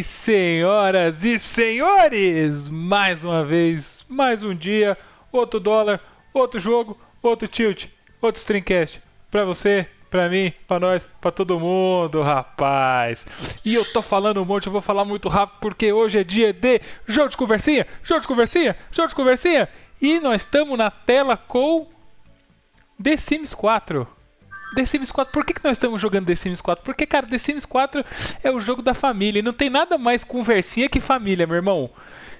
Ok, senhoras e senhores, mais uma vez, mais um dia, outro dólar, outro jogo, outro tilt, outro streamcast. Pra você, pra mim, pra nós, pra todo mundo, rapaz. E eu tô falando um monte, eu vou falar muito rápido porque hoje é dia de jogo de conversinha, jogo de conversinha, jogo de conversinha. E nós estamos na tela com The Sims 4. The Sims 4, por que, que nós estamos jogando The Sims 4? Porque, cara, The Sims 4 é o jogo da família e não tem nada mais conversinha que família, meu irmão.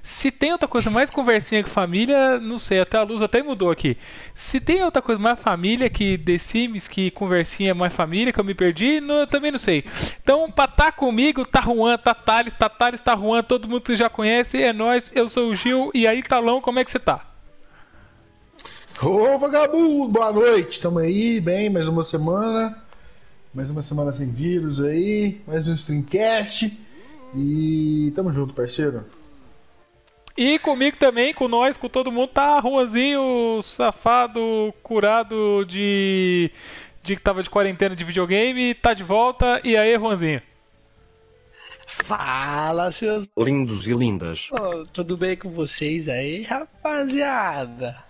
Se tem outra coisa mais conversinha que família, não sei, até a luz até mudou aqui. Se tem outra coisa mais família que The Sims, que conversinha mais família, que eu me perdi, não, eu também não sei. Então, pra tá comigo, tá Juan, tá Thales, tá Thales, tá Juan, todo mundo que já conhece, é nós, eu sou o Gil, e aí, Talão, como é que você tá? Ô vagabundo, boa noite, tamo aí, bem, mais uma semana, mais uma semana sem vírus aí, mais um streamcast e tamo junto, parceiro. E comigo também, com nós, com todo mundo, tá Juanzinho, safado, curado de, de que tava de quarentena de videogame, tá de volta, e aí, Juanzinho? Fala, seus lindos e lindas. Oh, tudo bem com vocês aí, rapaziada?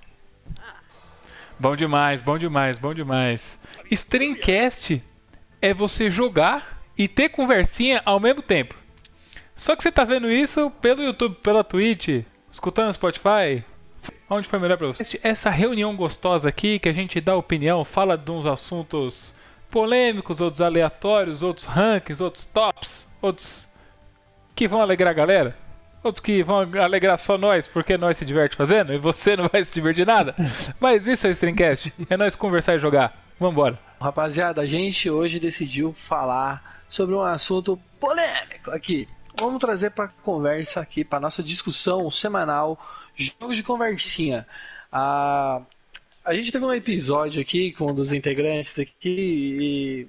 Bom demais, bom demais, bom demais. Streamcast é você jogar e ter conversinha ao mesmo tempo. Só que você tá vendo isso pelo YouTube, pela Twitch, escutando no Spotify. Onde foi melhor pra você? Essa reunião gostosa aqui que a gente dá opinião, fala de uns assuntos polêmicos, outros aleatórios, outros rankings, outros tops, outros que vão alegrar a galera. Outros que vão alegrar só nós, porque nós se diverte fazendo, e você não vai se divertir nada. Mas isso é Streamcast. É nós conversar e jogar. Vambora. Rapaziada, a gente hoje decidiu falar sobre um assunto polêmico aqui. Vamos trazer para conversa aqui, para nossa discussão semanal, jogos de conversinha. Ah, a gente teve um episódio aqui com um dos integrantes aqui e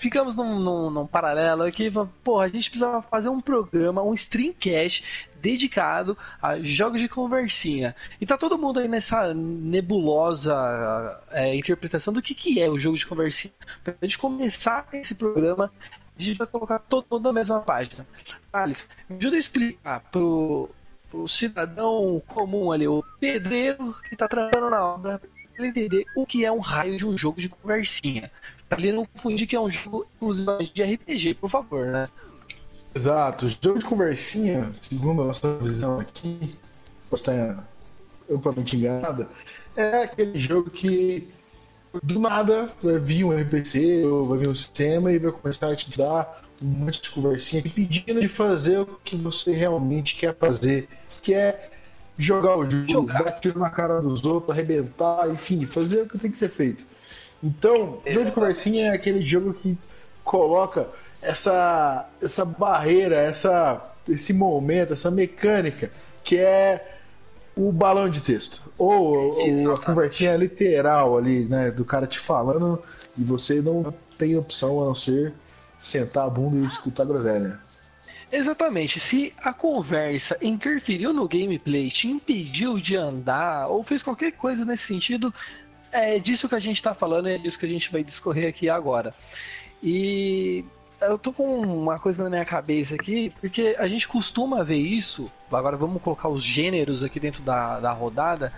ficamos num, num, num paralelo aqui. Porra, a gente precisava fazer um programa, um streamcast dedicado a jogos de conversinha. E tá todo mundo aí nessa nebulosa é, interpretação do que, que é o jogo de conversinha. Pra gente começar esse programa, a gente vai colocar todo mundo na mesma página. Alice, me ajuda a explicar pro, pro cidadão comum ali, o pedreiro que tá trabalhando na obra, entender o que é um raio de um jogo de conversinha. Pra ele não confundir que é um jogo exclusivamente de RPG, por favor, né? Exato, jogo de conversinha, segundo a nossa visão aqui, posso estar amplamente enganada, é aquele jogo que do nada vai vir um NPC ou vai vir um sistema e vai começar a te dar um monte de conversinha pedindo de fazer o que você realmente quer fazer, que é jogar o jogo, jogar. dar tiro na cara dos outros, arrebentar, enfim, fazer o que tem que ser feito. Então, Exatamente. jogo de conversinha é aquele jogo que coloca essa, essa barreira, essa, esse momento, essa mecânica que é o balão de texto. Ou, ou a conversinha literal ali, né? Do cara te falando e você não tem opção a não ser sentar a bunda e escutar a groselha. Exatamente. Se a conversa interferiu no gameplay, te impediu de andar ou fez qualquer coisa nesse sentido, é disso que a gente está falando e é disso que a gente vai discorrer aqui agora. E eu tô com uma coisa na minha cabeça aqui, porque a gente costuma ver isso. Agora vamos colocar os gêneros aqui dentro da, da rodada.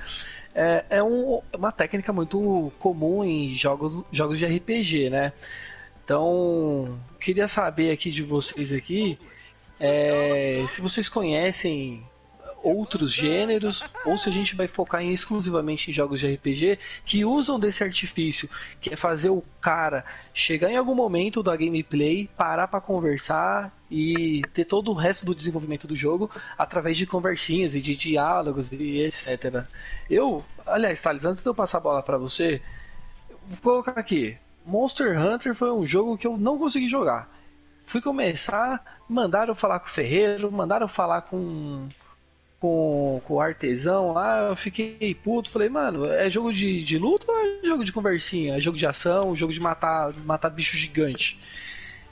É, é um, uma técnica muito comum em jogos, jogos de RPG, né? Então, queria saber aqui de vocês aqui é, se vocês conhecem outros gêneros ou se a gente vai focar em, exclusivamente em jogos de RPG que usam desse artifício, que é fazer o cara chegar em algum momento da gameplay, parar para conversar e ter todo o resto do desenvolvimento do jogo através de conversinhas e de diálogos e etc. Eu, aliás, Thales, antes de eu passar a bola para você, vou colocar aqui. Monster Hunter foi um jogo que eu não consegui jogar. Fui começar, mandaram falar com o Ferreiro, mandaram falar com com, com o artesão lá, eu fiquei puto. Falei, mano, é jogo de, de luta ou é jogo de conversinha? É jogo de ação, jogo de matar, matar bicho gigante?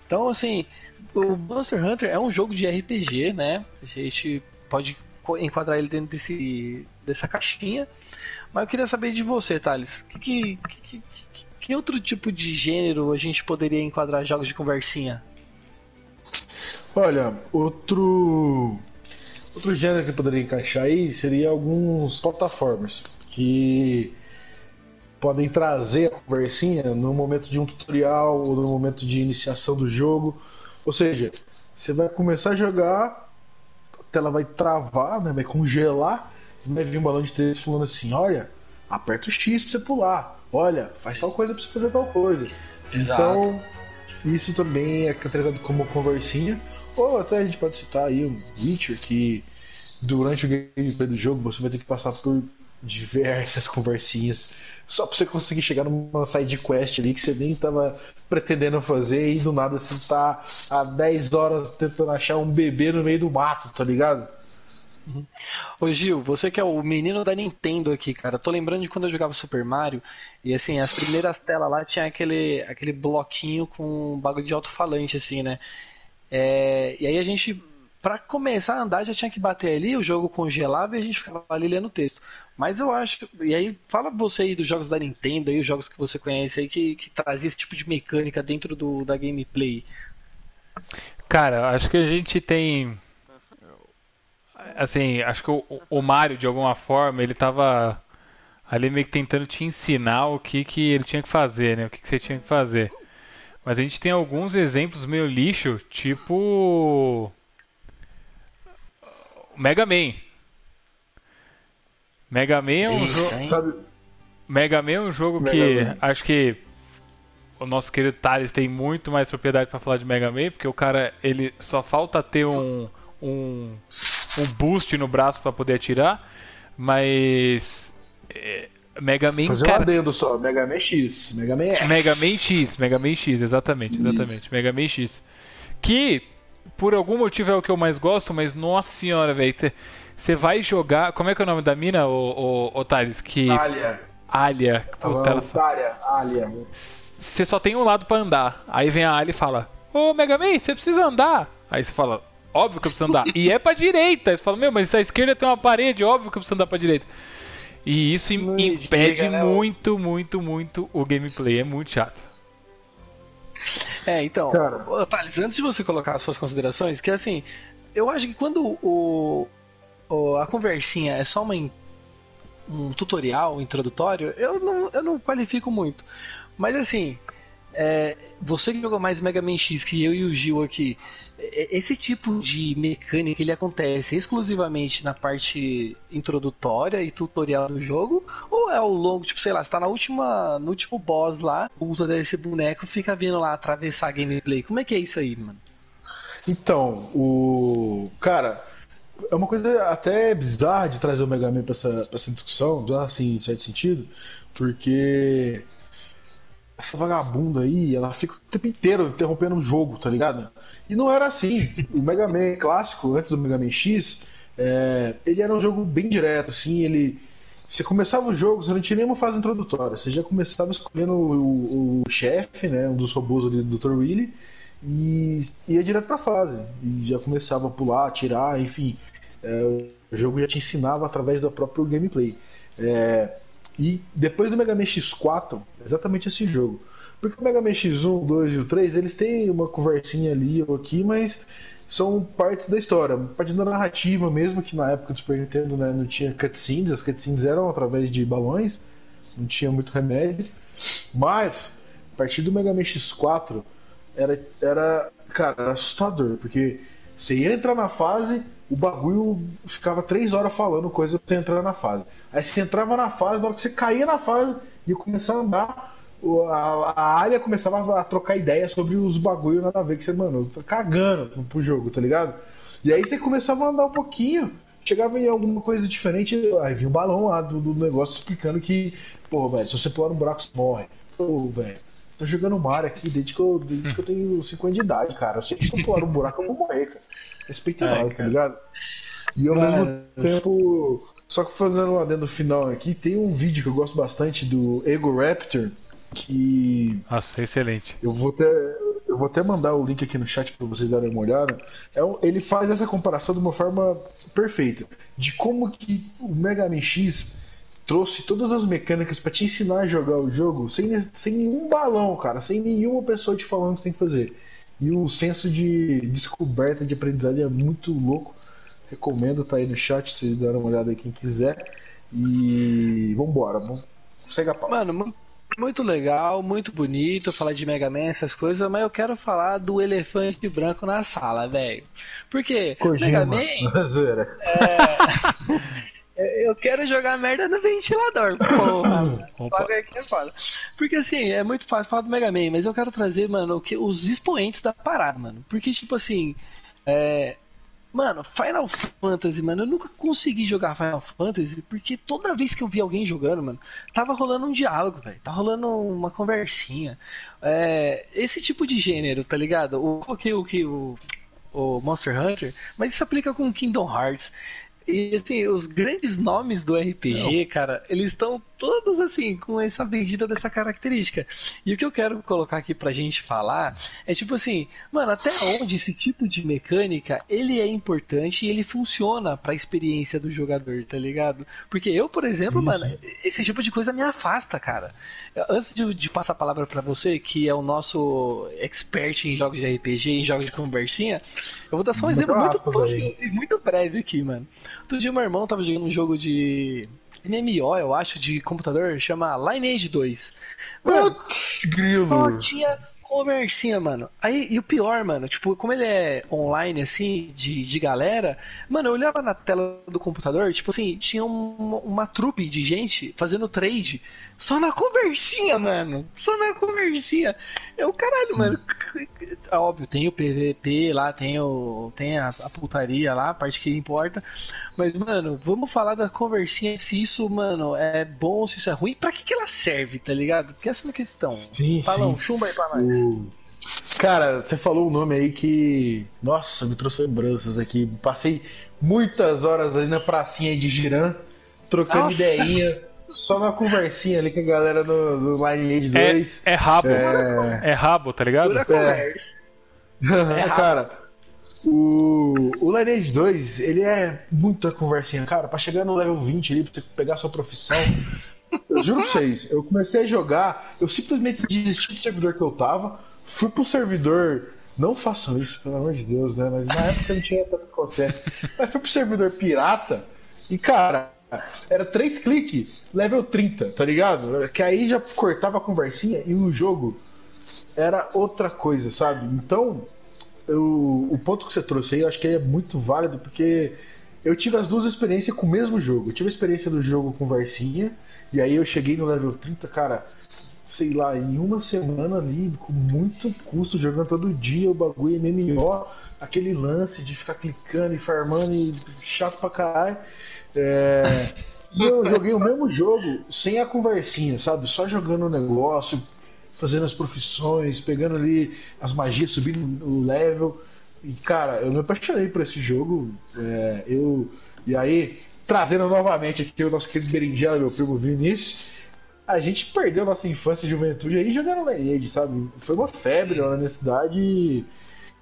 Então, assim, o Monster Hunter é um jogo de RPG, né? A gente pode enquadrar ele dentro desse, dessa caixinha. Mas eu queria saber de você, Thales. Que, que, que, que outro tipo de gênero a gente poderia enquadrar jogos de conversinha? Olha, outro outro gênero que poderia encaixar aí seria alguns plataformas que podem trazer a conversinha no momento de um tutorial ou no momento de iniciação do jogo. Ou seja, você vai começar a jogar, a tela vai travar, né, vai congelar, e vai vir um balão de texto falando assim: olha, aperta o X pra você pular, olha, faz tal coisa pra você fazer tal coisa. Exato. Então, isso também é caracterizado como conversinha. Ou até a gente pode citar aí um Witcher que durante o gameplay do jogo você vai ter que passar por diversas conversinhas só pra você conseguir chegar numa side quest ali que você nem tava pretendendo fazer e do nada você tá há 10 horas tentando achar um bebê no meio do mato, tá ligado? Ô Gil, você que é o menino da Nintendo aqui, cara. Tô lembrando de quando eu jogava Super Mario e assim, as primeiras telas lá tinha aquele, aquele bloquinho com um bagulho de alto-falante, assim, né? É, e aí a gente, pra começar a andar, já tinha que bater ali, o jogo congelava e a gente ficava ali lendo o texto. Mas eu acho. E aí, fala você aí dos jogos da Nintendo, aí, os jogos que você conhece aí, que, que trazia esse tipo de mecânica dentro do, da gameplay. Cara, acho que a gente tem. Assim, acho que o, o Mario, de alguma forma, ele tava ali meio que tentando te ensinar o que, que ele tinha que fazer, né? O que, que você tinha que fazer. Mas a gente tem alguns exemplos meio lixo, tipo. Mega Man. Mega Man é um jogo. Sabe? Mega Man é um jogo Mega que Man. acho que o nosso querido Thales tem muito mais propriedade pra falar de Mega Man, porque o cara ele só falta ter um um, um boost no braço pra poder atirar, mas é, Mega Man, Fazer um cara, adendo só, Mega Man X, Mega Man X. Mega Man X, Mega Man X, exatamente, exatamente, Isso. Mega Man X. Que por algum motivo é o que eu mais gosto, mas nossa senhora, velho, você vai jogar, como é que é o nome da mina, o, o, Thales, que Alia. Alia, puta, ela Alia, Alia. você só tem um lado pra andar. Aí vem a Ali e fala: Ô Mega Man, você precisa andar. Aí você fala: Óbvio que eu preciso andar. e é pra direita. Aí você fala: Meu, mas à esquerda tem uma parede, óbvio que eu preciso andar pra direita. E isso Não impede diga, né, muito, muito, muito o gameplay. É muito chato. É, então, Cara. Thales, antes de você colocar as suas considerações, que assim, eu acho que quando o, o- a conversinha é só uma, in- um tutorial introdutório, eu não, eu não qualifico muito. Mas assim, é, você que jogou mais Mega Man X que eu e o Gil aqui, é- esse tipo de mecânica ele acontece exclusivamente na parte introdutória e tutorial do jogo? Ou é ao longo, tipo, sei lá, você tá na última, no último boss lá, o ultra desse boneco fica vindo lá atravessar a gameplay? Como é que é isso aí, mano? Então, o. Cara, é uma coisa até bizarra de trazer o Mega Man pra essa, pra essa discussão, assim, em certo sentido, porque essa vagabunda aí, ela fica o tempo inteiro interrompendo o jogo, tá ligado? E não era assim. O Mega Man clássico, antes do Mega Man X, é, ele era um jogo bem direto, assim, ele. Você começava o jogo, você não tinha nenhuma fase introdutória, você já começava escolhendo o, o- o chefe, né, um dos robôs ali do Dr. Willy, e ia direto pra fase. E já começava a pular, atirar, enfim. É, o jogo já te ensinava através do próprio gameplay. É, e depois do Mega Man X4, exatamente esse jogo. Porque o Mega Man X1, 2 e o 3, eles têm uma conversinha ali ou aqui, mas são partes da história, parte da narrativa mesmo, que na época do Super Nintendo né, não tinha cutscenes, as cutscenes eram através de balões, não tinha muito remédio. Mas, a partir do Mega Man X4, era, era, cara, era assustador, porque você ia entrar na fase, o bagulho ficava três horas falando coisa você entrar na fase. Aí você entrava na fase, na hora que você caía na fase e começar a andar, o- a, área começava a trocar ideias sobre os bagulho nada a ver, que você, mano, tá cagando pro, jogo, tá ligado? E aí você começava a andar um pouquinho, chegava em alguma coisa diferente, aí vinha um balão lá do, do negócio explicando que, pô, velho, se você pular no buraco, você morre. Pô, velho, tô jogando Mario aqui desde que, eu, desde que eu tenho 5 anos de idade, cara. Eu sei que se eu pular no buraco, eu vou morrer, cara. Respeita Ai, nós, tá ligado? E ao Mas- mesmo tempo, só que fazendo lá dentro do final aqui, tem um vídeo que eu gosto bastante do Ego Raptor, que Nossa, excelente. eu vou até, eu vou até mandar o link aqui no chat para vocês darem uma olhada. É um- ele faz essa comparação de uma forma perfeita de como que o Mega Man X trouxe todas as mecânicas para te ensinar a jogar o jogo sem, sem nenhum balão, cara, sem nenhuma pessoa te falando o que você tem que fazer. E o senso de descoberta de aprendizagem é muito louco. Recomendo, tá aí no chat, vocês deram uma olhada aí quem quiser. E vambora, vamos. Segue a pau. Mano, muito legal, muito bonito falar de Mega Man, essas coisas, mas eu quero falar do elefante branco na sala, velho. Porque Kojima. Mega Man. É, eu quero jogar merda no ventilador, porra. É foda. Porque assim, é muito fácil falar do Mega Man, mas eu quero trazer, mano, o que, os expoentes da parada, mano. Porque, tipo assim, é. Mano, Final Fantasy, mano, eu nunca consegui jogar Final Fantasy porque toda vez que eu vi alguém jogando, mano, tava rolando um diálogo, velho. Tá rolando uma conversinha. É, esse tipo de gênero, tá ligado? O coloquei o que o, o Monster Hunter, mas isso aplica com Kingdom Hearts. E assim, os grandes nomes do RPG, cara, eles estão todos assim, com essa bendita dessa característica. E o que eu quero colocar aqui pra gente falar é tipo assim, mano, até onde esse tipo de mecânica ele é importante e ele funciona pra experiência do jogador, tá ligado? Porque eu, por exemplo, Sim, mano, sim. esse tipo de coisa me afasta, cara. Antes de, de passar a palavra pra você, que é o nosso expert em jogos de RPG, em jogos de conversinha, eu vou dar só um Muito exemplo muito tosco muito breve aqui, mano. Outro dia meu irmão tava jogando um jogo de MMO, eu acho, de computador, chama Lineage 2. Mano, Putz, só grilo. tinha conversinha, mano. Aí, e o pior, mano, tipo, como ele é online, assim, de, de galera, mano, eu olhava na tela do computador, tipo assim, tinha um- uma trupe de gente fazendo trade só na conversinha, mano. Só na conversinha. Eu, caralho, mano. É Óbvio, tem o PVP lá, tem, o, tem a, a putaria lá, a parte que importa. Mas, mano, vamos falar da conversinha, se isso, mano, é bom, se isso é ruim, pra que, que ela serve, tá ligado? Porque essa é a questão. Sim, Falão, sim. chumba aí pra nós. Cara, você falou um nome aí que. Nossa, me trouxe lembranças aqui. Passei muitas horas ali na pracinha de Girã, trocando Nossa. ideinha, só na conversinha ali com a galera do, do Lineage É, 2. é rabo. É. É rabo, tá ligado? Pura conversa. É, cara, o, o Lineage 2, ele é muita conversinha. Cara, pra chegar no level 20 ali, pra você pegar a sua profissão. Juro pra vocês, eu comecei a jogar, eu simplesmente desisti do servidor que eu tava, fui pro servidor. Não façam isso, pelo amor de Deus, né? Mas na época não tinha tanto processo. Mas fui pro servidor pirata e, cara, era três cliques, level 30, tá ligado? Que aí já cortava a conversinha e o jogo era outra coisa, sabe? Então, eu- o ponto que você trouxe aí, eu acho que é muito válido, porque eu tive as duas experiências com o mesmo jogo. Eu tive a experiência do jogo com Varsinha, e aí eu cheguei no level 30, cara, sei lá, em uma semana ali, com muito custo, jogando todo dia o bagulho MMO, aquele lance de ficar clicando e farmando e chato pra caralho. É, E eu joguei o mesmo jogo sem a conversinha, sabe? Só jogando o negócio, fazendo as profissões, pegando ali as magias, subindo o level. E, cara, eu me apaixonei por esse jogo. É, eu E aí, trazendo novamente aqui o nosso querido Berinjela, meu primo Vinícius, a gente perdeu nossa infância e juventude aí jogando Lineage, sabe? Foi uma febre lá na minha cidade e,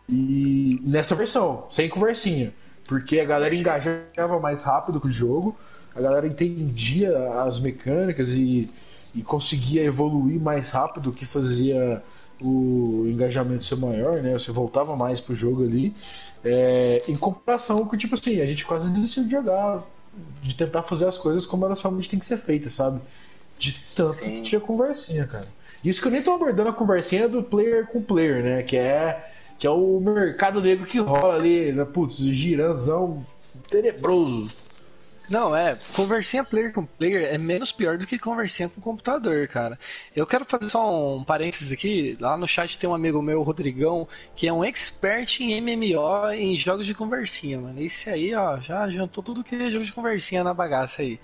e nessa versão, sem conversinha. Porque a galera engajava mais rápido com o jogo, a galera entendia as mecânicas e, e conseguia evoluir mais rápido, o que fazia o engajamento ser maior, né? Você voltava mais pro jogo ali. É, em comparação com, tipo assim, a gente quase desistiu de jogar, de tentar fazer as coisas como elas realmente têm que ser feitas, sabe? De tanto Sim. que tinha conversinha, cara. Isso que eu nem tô abordando a conversinha do player com player, né? Que é, que é o mercado negro que rola ali, né? Putz, giranzão tenebroso. Não, é, conversinha player com player é menos pior do que conversinha com computador, cara. Eu quero fazer só um parênteses aqui. Lá no chat tem um amigo meu, Rodrigão, que é um expert em MMO em jogos de conversinha, mano. Esse aí, ó, já jantou tudo que é jogo de conversinha na bagaça aí.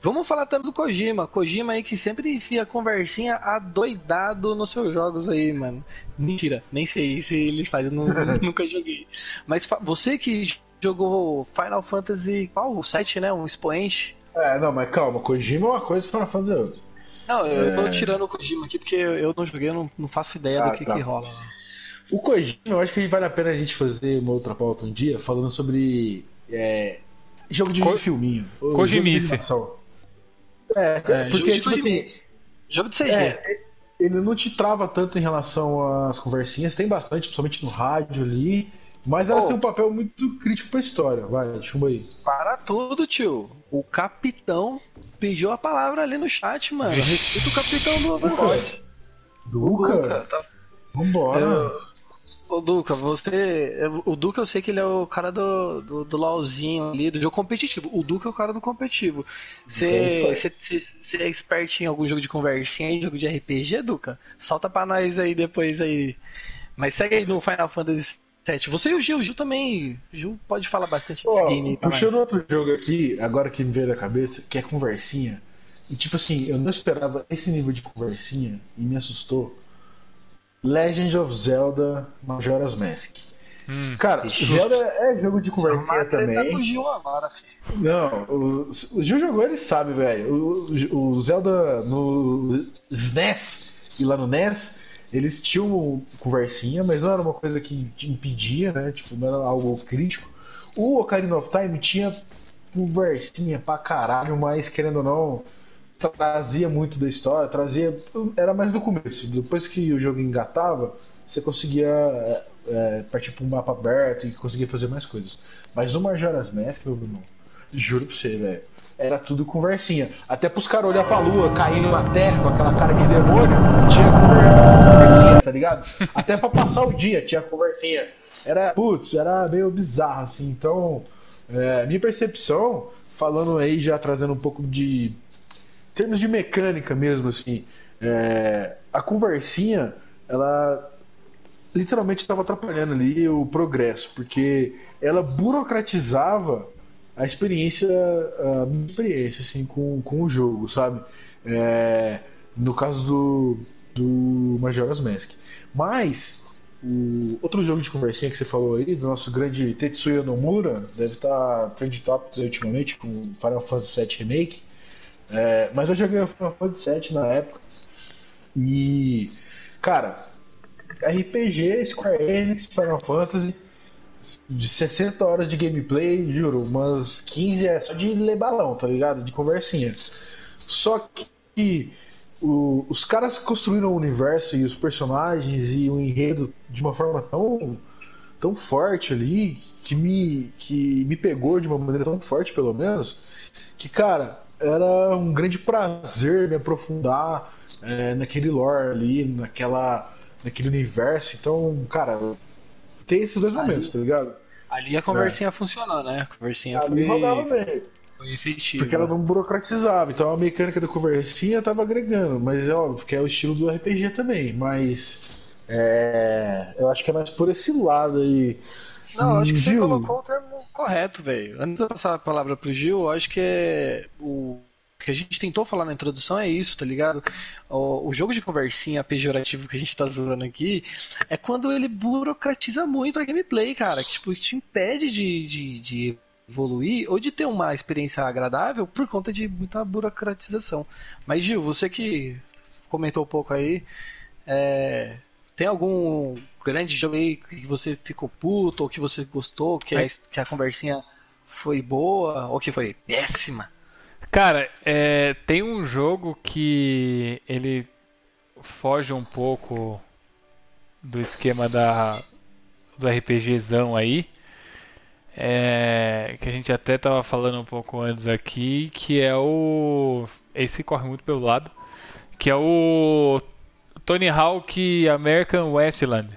Vamos falar também do Kojima. Kojima aí que sempre enfia conversinha adoidado nos seus jogos aí, mano. Mentira, nem sei se ele faz, eu nu- nunca joguei. Mas você que jogou Final Fantasy, qual? O 7, né? Um expoente. É, não, mas calma, Kojima é uma coisa para fazer outra. Não, eu tô É. tirando o Kojima aqui porque eu não joguei, eu não, não faço ideia Ah, do que, tá. que rola. O Kojima, eu acho que vale a pena a gente fazer uma outra pauta um dia falando sobre é, jogo de Co- filminho. Kojimice. É, É, porque, tipo assim. Jogo de CG. É, ele não te trava tanto em relação às conversinhas, tem bastante, principalmente no rádio ali. Mas elas Oh. têm um papel muito crítico pra história. Vai, chuma aí. Para tudo, tio. O capitão pediu a palavra ali no chat, mano. Respeita o capitão do Overwatch. Duca, tá? vambora. Eu- Ô, Duca, você. O Duca eu sei que ele é o cara do, do, do LOLzinho ali, do jogo competitivo. O Duca é o cara do competitivo. Você É você- você- você é expert em algum jogo de conversinha aí, jogo de RPG, Duca? Solta pra nós aí depois aí. Mas segue aí no Final Fantasy VII. Você e o Gil, o Gil também. O Gil pode falar bastante desse Ó, game puxando outro jogo aqui, agora que me veio na cabeça, que é conversinha. E tipo assim, eu não esperava esse nível de conversinha e me assustou. Legend of Zelda Majora's Mask. Hum. Cara. Zelda é jogo de conversinha com também. o Gil agora, filho. Não, o, o Gil jogou, ele sabe, velho. O, o Zelda no SNES e lá no NES, eles tinham conversinha, mas não era uma coisa que impedia, né? Tipo, não era algo crítico. O Ocarina of Time tinha conversinha pra caralho, mas querendo ou não, trazia muito da história, trazia. Era mais do começo. Depois que o jogo engatava, você conseguia é, é, partir pra um mapa aberto e conseguia fazer mais coisas. Mas no Majora's Mask, meu irmão, juro pra você, velho. Era tudo conversinha. Até pros caras olhar pra lua, caindo na terra com aquela cara de demônio, tinha conversinha, ligado? Até pra passar o dia tinha conversinha. Era, putz, era meio bizarro, assim. Então, é, minha percepção, falando aí, já trazendo um pouco de em termos de mecânica mesmo, assim, é, a conversinha, ela literalmente estava atrapalhando ali o progresso, porque ela burocratizava a experiência, a minha experiência, assim, com, com o jogo, sabe? É, no caso do, do Majora's Mask. Mas, o outro jogo de conversinha que você falou aí, do nosso grande Tetsuya Nomura, deve estar trend topics ultimamente, com Final Fantasy VII Remake, é, mas eu joguei Final Fantasy VII na época. E, cara, RPG, Square Enix, Final Fantasy, de 60 horas de gameplay, juro, umas 15 é só de ler balão, tá ligado? De conversinha. Só que o- os caras construíram o universo e os personagens e o enredo de uma forma tão, tão forte ali, que me, que me pegou de uma maneira tão forte, pelo menos, que, cara, era um grande prazer me aprofundar é, naquele lore ali, naquela, naquele universo. Então, cara, tem esses dois momentos, tá ligado? Ali a conversinha funcionou, né? A conversinha Ali foi, rodava bem. Foi efetiva. Porque ela não burocratizava, então a mecânica da conversinha tava agregando, mas é óbvio que é o estilo do RPG também, mas é, eu acho que é mais por esse lado aí. Não, acho que você Gil. colocou o termo correto, velho. Antes de eu passar a palavra pro Gil, eu acho que é o que a gente tentou falar na introdução é isso, tá ligado? O, o jogo de conversinha pejorativo que a gente tá zoando aqui é quando ele burocratiza muito a gameplay, cara. Que tipo, te impede de, de, de evoluir ou de ter uma experiência agradável por conta de muita burocratização. Mas Gil, você que comentou um pouco aí, é, tem algum grande jogo aí que você ficou puto ou que você gostou, que a, que a conversinha foi boa ou que foi péssima? Cara, é, tem um jogo que ele foge um pouco do esquema da, do RPGzão aí. É, que a gente até tava falando um pouco antes aqui, que é o. Esse corre muito pelo lado. Que é o Tony Hawk American Westland.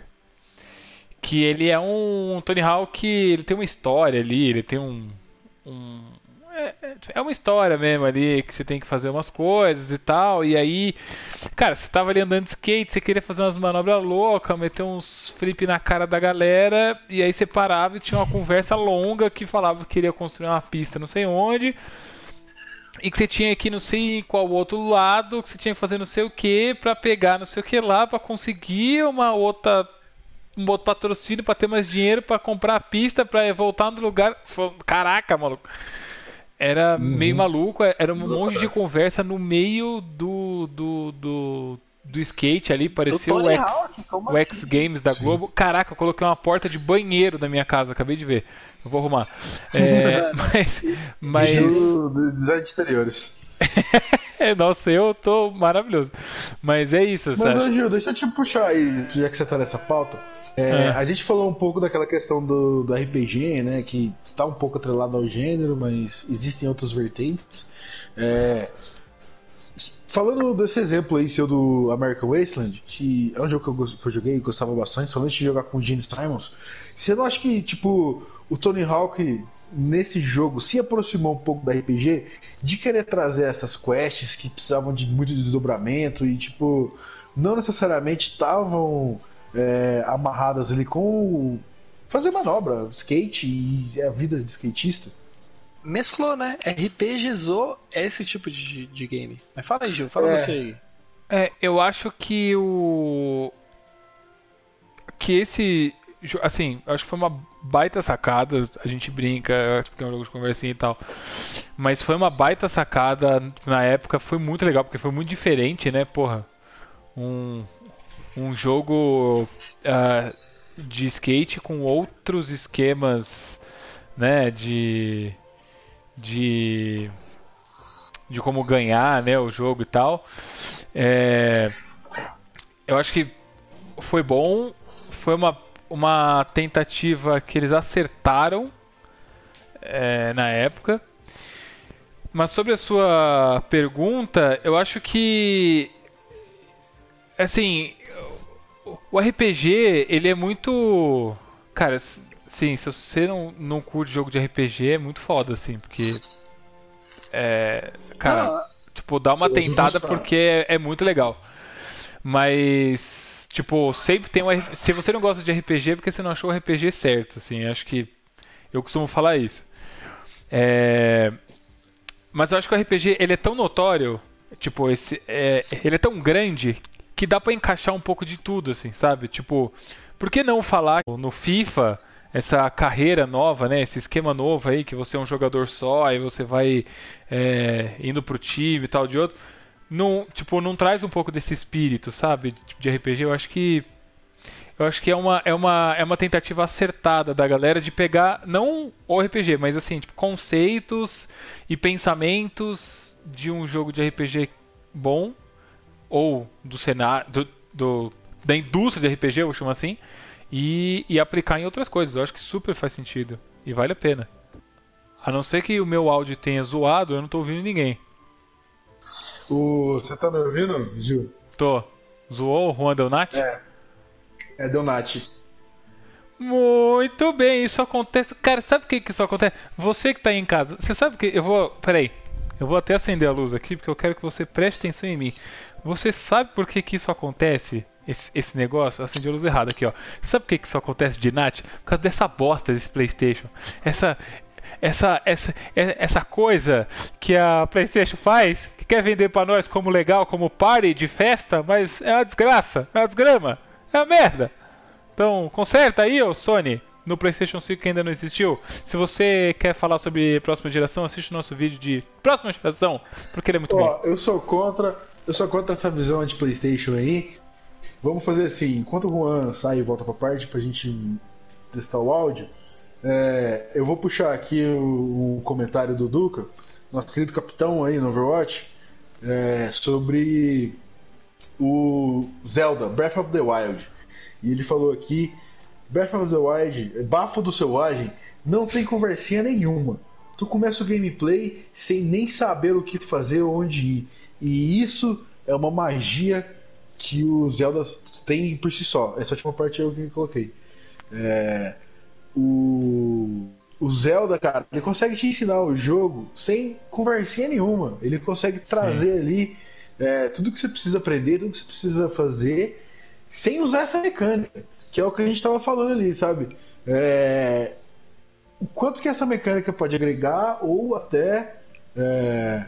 Que ele é um Tony Hawk, ele tem uma história ali, ele tem um. um é, é- é uma história mesmo ali, que você tem que fazer umas coisas e tal. E aí, cara, você tava ali andando de skate, você queria fazer umas manobras loucas, meter uns flip na cara da galera. E aí você parava e tinha uma conversa longa que falava que queria construir uma pista não sei onde. E que você tinha ir não sei qual outro lado, que você tinha que fazer não sei o que pra pegar não sei o que lá, pra conseguir uma outra um outro patrocínio pra ter mais dinheiro pra comprar a pista pra voltar no lugar. Caraca, maluco. Era meio maluco, era um monte de conversa no meio do do, do, do skate ali, parecia o X, Hawk? O X assim? Games da Globo. Caraca, eu coloquei uma porta de banheiro na minha casa, acabei de ver. Eu vou arrumar. É, mas mas design de exteriores. Nossa, eu tô maravilhoso. Mas é isso, Mas, ô, Gil, deixa eu te puxar aí, já que você tá nessa pauta. É, É. A gente falou um pouco daquela questão do, do RPG, né? Que tá um pouco atrelado ao gênero, mas existem outras vertentes. É, falando desse exemplo aí, seu do American Wasteland, que é um jogo que eu, que eu joguei e gostava bastante, somente de jogar com o Gene Simons. Você não acha que, tipo, o Tony Hawk nesse jogo se aproximou um pouco do RPG de querer trazer essas quests que precisavam de muito desdobramento e, tipo, não necessariamente estavam é, amarradas ali com o- fazer manobra, skate e a vida de skatista? Mesclou, né? RPGzou esse tipo de, de game. Mas fala aí, Gil, fala É. você aí. É, eu acho que o. Que esse. Assim, acho que foi uma baita sacada. A gente brinca, porque é um jogo de conversinha e tal. Mas foi uma baita sacada na época. Foi muito legal, porque foi muito diferente, né? Porra. Um, um jogo ah, de skate com outros esquemas, né? De. De. De como ganhar, né? O jogo e tal. É, eu acho que foi bom. Foi uma, uma tentativa que eles acertaram é, na época. Mas sobre a sua pergunta, eu acho que assim o- RPG ele é muito cara, sim, se você não, não curte jogo de RPG é muito foda assim, porque é, cara, Ah, Tipo, dá uma tentada porque é, é muito legal. Mas, tipo, sempre tem um. Se você não gosta de RPG, é porque você não achou o RPG certo, assim. Acho que. Eu costumo falar isso. É, Mas eu acho que o RPG ele é tão notório, tipo, esse, é, ele é tão grande que dá pra encaixar um pouco de tudo, assim, sabe? Tipo, por que não falar no FIFA essa carreira nova, né? Esse esquema novo aí que você é um jogador só, aí você vai é, indo pro time e tal de outro. Não, tipo, não traz um pouco desse espírito, sabe? Tipo, de RPG. Eu acho que eu acho que é uma, é uma, é uma tentativa acertada da galera de pegar, não o RPG, mas assim, tipo, conceitos e pensamentos de um jogo de RPG bom, ou do cenário, do, do- da indústria de RPG, eu chamo assim, e, e aplicar em outras coisas. Eu acho que super faz sentido e vale a pena. A não ser que o meu áudio tenha zoado, eu não tô ouvindo ninguém. O... Você tá me ouvindo, Gil? Tô. Zoou o Juan Delnati? É. É Donati. Muito bem, isso acontece. Cara, sabe por que, que isso acontece? Você que tá aí em casa, você sabe que. Eu vou. Peraí. Eu vou até acender a luz aqui porque eu quero que você preste atenção em mim. Você sabe por que, que isso acontece? Esse, esse negócio? Acendi a luz errada aqui, ó. Você sabe por que, que isso acontece de Nat? Por causa dessa bosta desse PlayStation. Essa. Essa, essa, essa coisa que a PlayStation faz, quer vender pra nós como legal, como party de festa, mas é uma desgraça, é uma desgrama, é uma merda. Então, conserta aí, ô Sony, no PlayStation 5 que ainda não existiu. Se você quer falar sobre próxima geração, assiste o nosso vídeo de próxima geração, porque ele é muito bom. Ó, eu sou contra. Eu sou contra essa visão de Playstation aí. Vamos fazer assim, enquanto o Juan sai e volta pra parte pra gente testar o áudio, é, eu vou puxar aqui o, o comentário do Duca, nosso querido capitão aí no Overwatch, é, sobre o Zelda, Breath of the Wild. E ele falou aqui, Breath of the Wild, bafo do selvagem, não tem conversinha nenhuma. Tu começa o gameplay sem nem saber o que fazer ou onde ir. E isso é uma magia que o Zelda tem por si só. Essa última parte eu que coloquei. É, o, o Zelda, cara, ele consegue te ensinar o jogo sem conversinha nenhuma. Ele consegue trazer ali é, tudo que você precisa aprender, tudo que você precisa fazer, sem usar essa mecânica. Que é o que a gente estava falando ali, sabe? É, o quanto que essa mecânica pode agregar ou até é,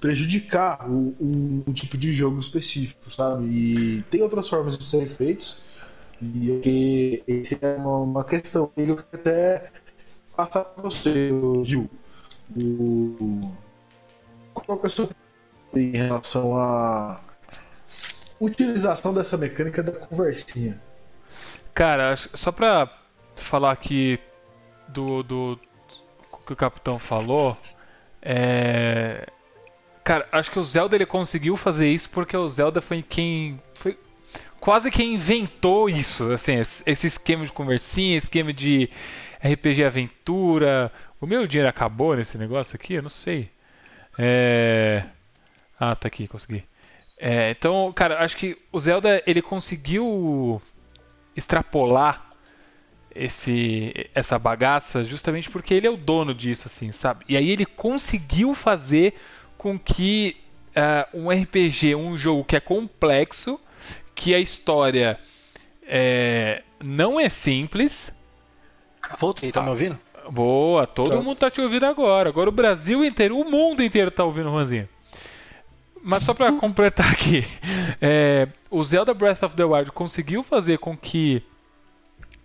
prejudicar o- um, um tipo de jogo específico, sabe? E tem outras formas de serem feitos. E esse é uma, uma questão que eu até passar para você, Gil. O, qual que é a sua em relação à utilização dessa mecânica da conversinha? Cara, só pra falar aqui do, do que o capitão falou, é... Cara, acho que o Zelda ele conseguiu fazer isso porque o Zelda foi quem. Foi quase quem inventou isso. Assim, esse esquema de conversinha, esquema de RPG aventura. O meu dinheiro acabou nesse negócio aqui? Eu não sei. É... Ah, tá aqui, consegui. É, então, cara, acho que o Zelda ele conseguiu extrapolar esse essa bagaça justamente porque ele é o dono disso, assim, sabe? E aí ele conseguiu fazer com que uh, um RPG, um jogo que é complexo, que a história é, não é simples. Voltei, tá me ouvindo? Boa, todo tá. mundo tá te ouvindo agora. Agora o Brasil inteiro, o mundo inteiro tá ouvindo o Juanzinho. Mas só para completar aqui, é, o Zelda Breath of the Wild conseguiu fazer com que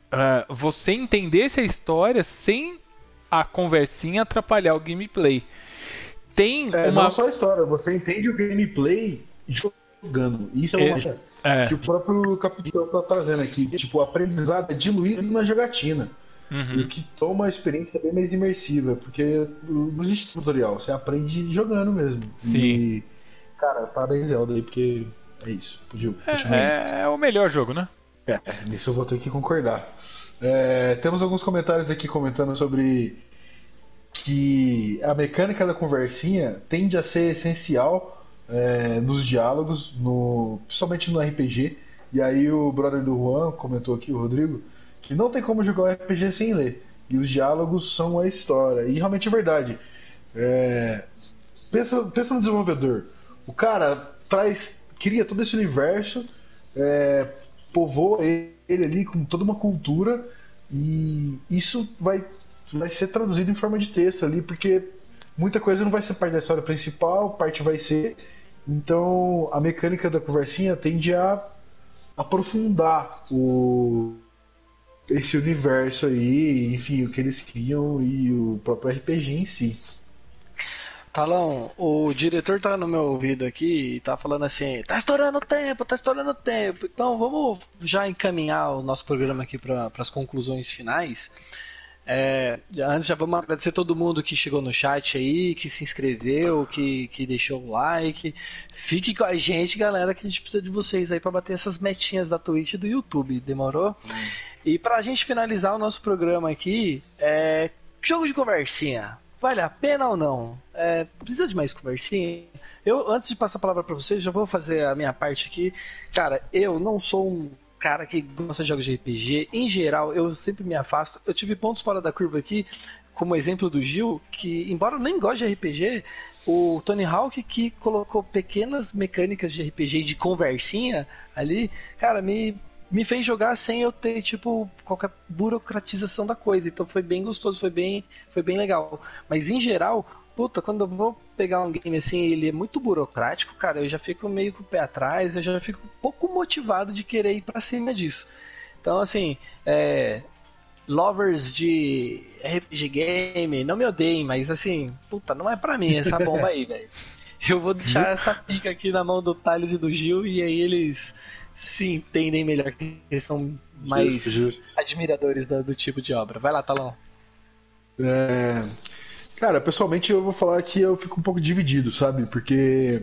uh, você entendesse a história sem a conversinha atrapalhar o gameplay tem é, uma. Não só a história, você entende o gameplay jogando. Isso é, uma é. Que o próprio capitão tá trazendo aqui. Tipo, o aprendizado é diluído na jogatina. Uhum. E que toma uma experiência bem mais imersiva, porque não existe tutorial, você aprende jogando mesmo. Sim. E, cara, parabéns Zelda aí, porque é isso. Podia, é, é, o melhor jogo, né? É, nisso eu vou ter que concordar. É, temos alguns comentários aqui comentando sobre que a mecânica da conversinha tende a ser essencial é, nos diálogos, no, principalmente no RPG. E aí o brother do Juan comentou aqui, o Rodrigo, que não tem como jogar um RPG sem ler. E os diálogos são a história. E realmente é verdade. É, pensa, pensa no desenvolvedor. O cara traz, cria todo esse universo, é, povoa ele ali com toda uma cultura e isso vai vai ser traduzido em forma de texto ali, porque muita coisa não vai ser parte da história principal, parte vai ser. Então a mecânica da conversinha tende a aprofundar o esse universo aí, enfim, o que eles criam e o próprio RPG em si. Talão, o diretor tá no meu ouvido aqui e tá falando assim: tá estourando o tempo, tá estourando o tempo. Então vamos já encaminhar o nosso programa aqui para as conclusões finais. É, antes já vamos agradecer todo mundo que chegou no chat aí, que se inscreveu, que, que deixou o like. Fique com a gente, galera, que a gente precisa de vocês aí para bater essas metinhas da Twitch e do YouTube. Demorou? Hum. E pra gente finalizar o nosso programa aqui, é, jogo de conversinha. Vale a pena ou não? É, precisa de mais conversinha? Eu, antes de passar a palavra para vocês, já vou fazer a minha parte aqui. Cara, eu não sou um cara que gosta de jogos de RPG, em geral, eu sempre me afasto. Eu tive pontos fora da curva aqui, como exemplo do Gil, que, embora eu nem goste de RPG, o Tony Hawk que colocou pequenas mecânicas de RPG de conversinha ali, cara, me, me fez jogar sem eu ter, tipo, qualquer burocratização da coisa. Então foi bem gostoso, foi bem, foi bem legal. Mas em geral, puta, quando eu vou pegar um game assim, ele é muito burocrático, cara, eu já fico meio com o pé atrás, eu já fico um pouco motivado de querer ir pra cima disso. Então, assim, é, lovers de RPG game, não me odeiem, mas assim, puta, não é pra mim essa bomba aí, velho. Eu vou deixar essa pica aqui na mão do Thales e do Gil e aí eles se entendem melhor, que eles são mais justo, justo. admiradores do, do, tipo de obra. Vai lá, Talão. É, Cara, pessoalmente eu vou falar que eu fico um pouco dividido, sabe? Porque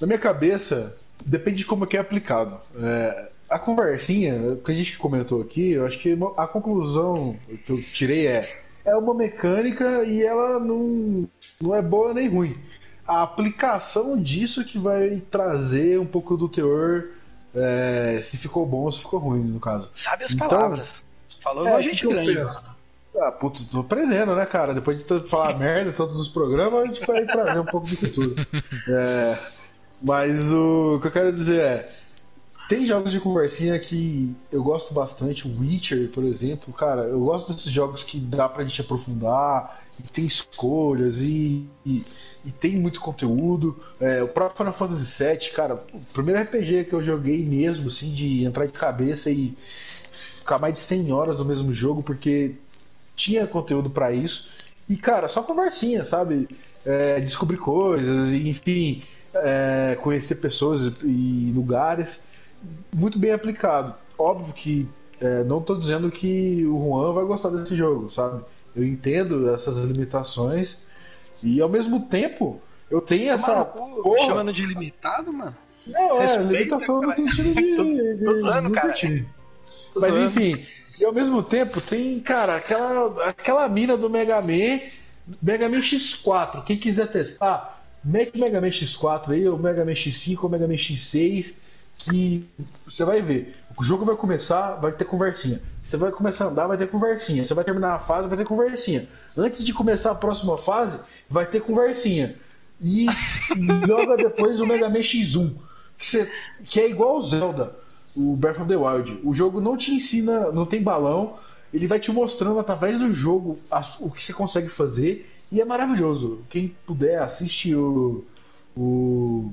na minha cabeça depende de como é que é aplicado. É, a conversinha, que a gente comentou aqui, eu acho que a conclusão que eu tirei é é uma mecânica e ela não, não é boa nem ruim. A aplicação disso que vai trazer um pouco do teor é, se ficou bom ou se ficou ruim, no caso. Sabe as então, palavras. Falou é, a gente grande. Ah, putz, tô aprendendo, né, cara? Depois de falar merda todos os programas, a gente vai trazer um pouco de cultura. É, mas o que eu quero dizer é. Tem jogos de conversinha que eu gosto bastante, o Witcher, por exemplo, cara, eu gosto desses jogos que dá pra gente aprofundar, e tem escolhas e, e, e tem muito conteúdo. É, o próprio Final Fantasy VII, cara, o primeiro RPG que eu joguei mesmo, assim, de entrar de cabeça e ficar mais de 100 horas no mesmo jogo, porque tinha conteúdo para isso. E, cara, só conversinha, sabe? É, descobrir coisas, enfim, é, conhecer pessoas e lugares. Muito bem aplicado. Óbvio que é, não estou dizendo que o Juan vai gostar desse jogo, sabe? Eu entendo essas limitações e ao mesmo tempo Eu tenho essa. Mano, porra. Chamando de limitado, mano? Não, é, limitação no sentido de. tô, tô zoando, cara. Mas enfim, e ao mesmo tempo tem, cara, aquela, aquela mina do Mega Man, Mega Man X4. Quem quiser testar, Mac Mega Man X4 aí, ou Mega Man X5, ou Mega Man X6, que você vai ver. O jogo vai começar, vai ter conversinha. Você vai começar a andar, vai ter conversinha. Você vai terminar a fase, vai ter conversinha. Antes de começar a próxima fase, vai ter conversinha. E joga depois o Mega Man X1, que, você, que é igual o Zelda, o Breath of the Wild. O jogo não te ensina, não tem balão, ele vai te mostrando através do jogo o que você consegue fazer e é maravilhoso. Quem puder, assiste o, o,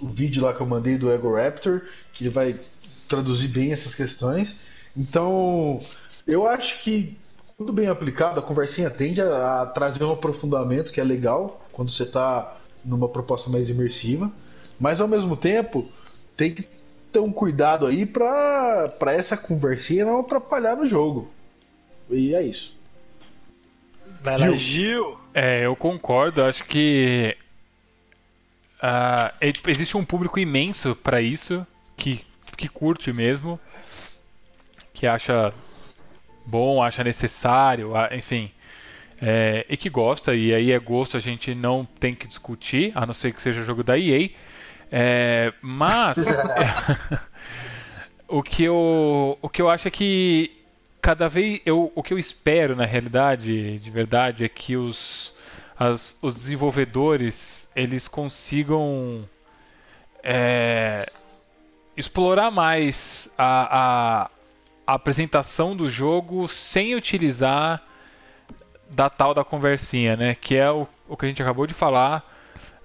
o vídeo lá que eu mandei do Ego Raptor, que vai traduzir bem essas questões. Então, eu acho que, quando bem aplicado, a conversinha tende a, a trazer um aprofundamento que é legal quando você está numa proposta mais imersiva, mas ao mesmo tempo tem que ter um cuidado aí para essa conversinha não atrapalhar no jogo. E é isso. Vai lá, Gil. É, eu concordo. Acho que uh, existe um público imenso para isso que, que curte mesmo, que acha bom, acha necessário, enfim, é, e que gosta. E aí é gosto, a gente não tem que discutir, a não ser que seja jogo da EA. É, mas o que eu o que eu acho é que cada vez eu, o que eu espero na realidade, de verdade, é que os, as, os desenvolvedores eles consigam é, explorar mais a, a, a, apresentação do jogo sem utilizar da tal da conversinha, né? Que é o, o que a gente acabou de falar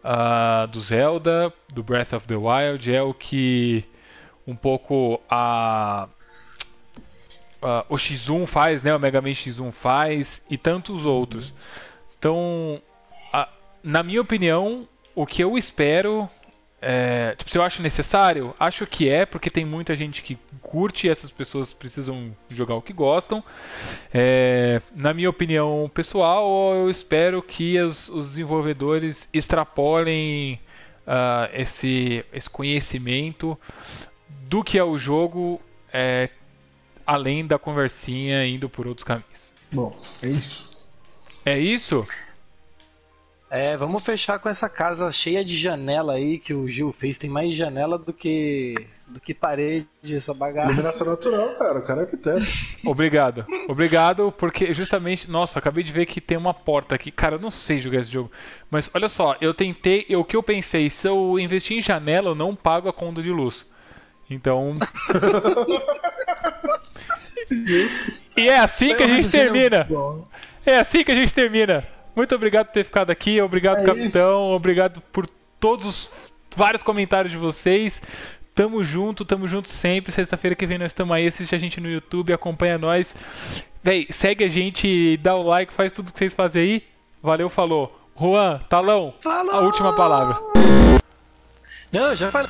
uh, do Zelda, do Breath of the Wild, é o que um pouco a uh, o X1 faz, né? O Mega Man X1 faz e tantos outros. Então, a, na minha opinião, o que eu espero é, tipo, se eu acho necessário, acho que é, porque tem muita gente que curte e essas pessoas precisam jogar o que gostam. É, na minha opinião pessoal, eu espero que os, os desenvolvedores extrapolem uh, esse, esse conhecimento do que é o jogo, é, além da conversinha indo por outros caminhos. Bom, é isso. É isso? É, vamos fechar com essa casa cheia de janela aí que o Gil fez. Tem mais janela do que do que parede, essa bagaça. Iluminação natural, cara. O cara é arquiteto. Obrigado. Obrigado, porque justamente. Nossa, acabei de ver que tem uma porta aqui. Cara, eu não sei jogar esse jogo. Mas olha só, eu tentei. O que eu pensei, se eu investir em janela, eu não pago a conta de luz. Então. e é assim que a gente termina. É assim que a gente termina. Muito obrigado por ter ficado aqui, obrigado, é capitão, isso. obrigado por todos os vários comentários de vocês. Tamo junto, tamo junto sempre. Sexta-feira que vem nós estamos aí. Assiste a gente no YouTube, acompanha nós. Véi, segue a gente, dá o like, faz tudo que vocês fazem aí. Valeu, falou. Juan, Talão, falou! a última palavra. Não, já falei.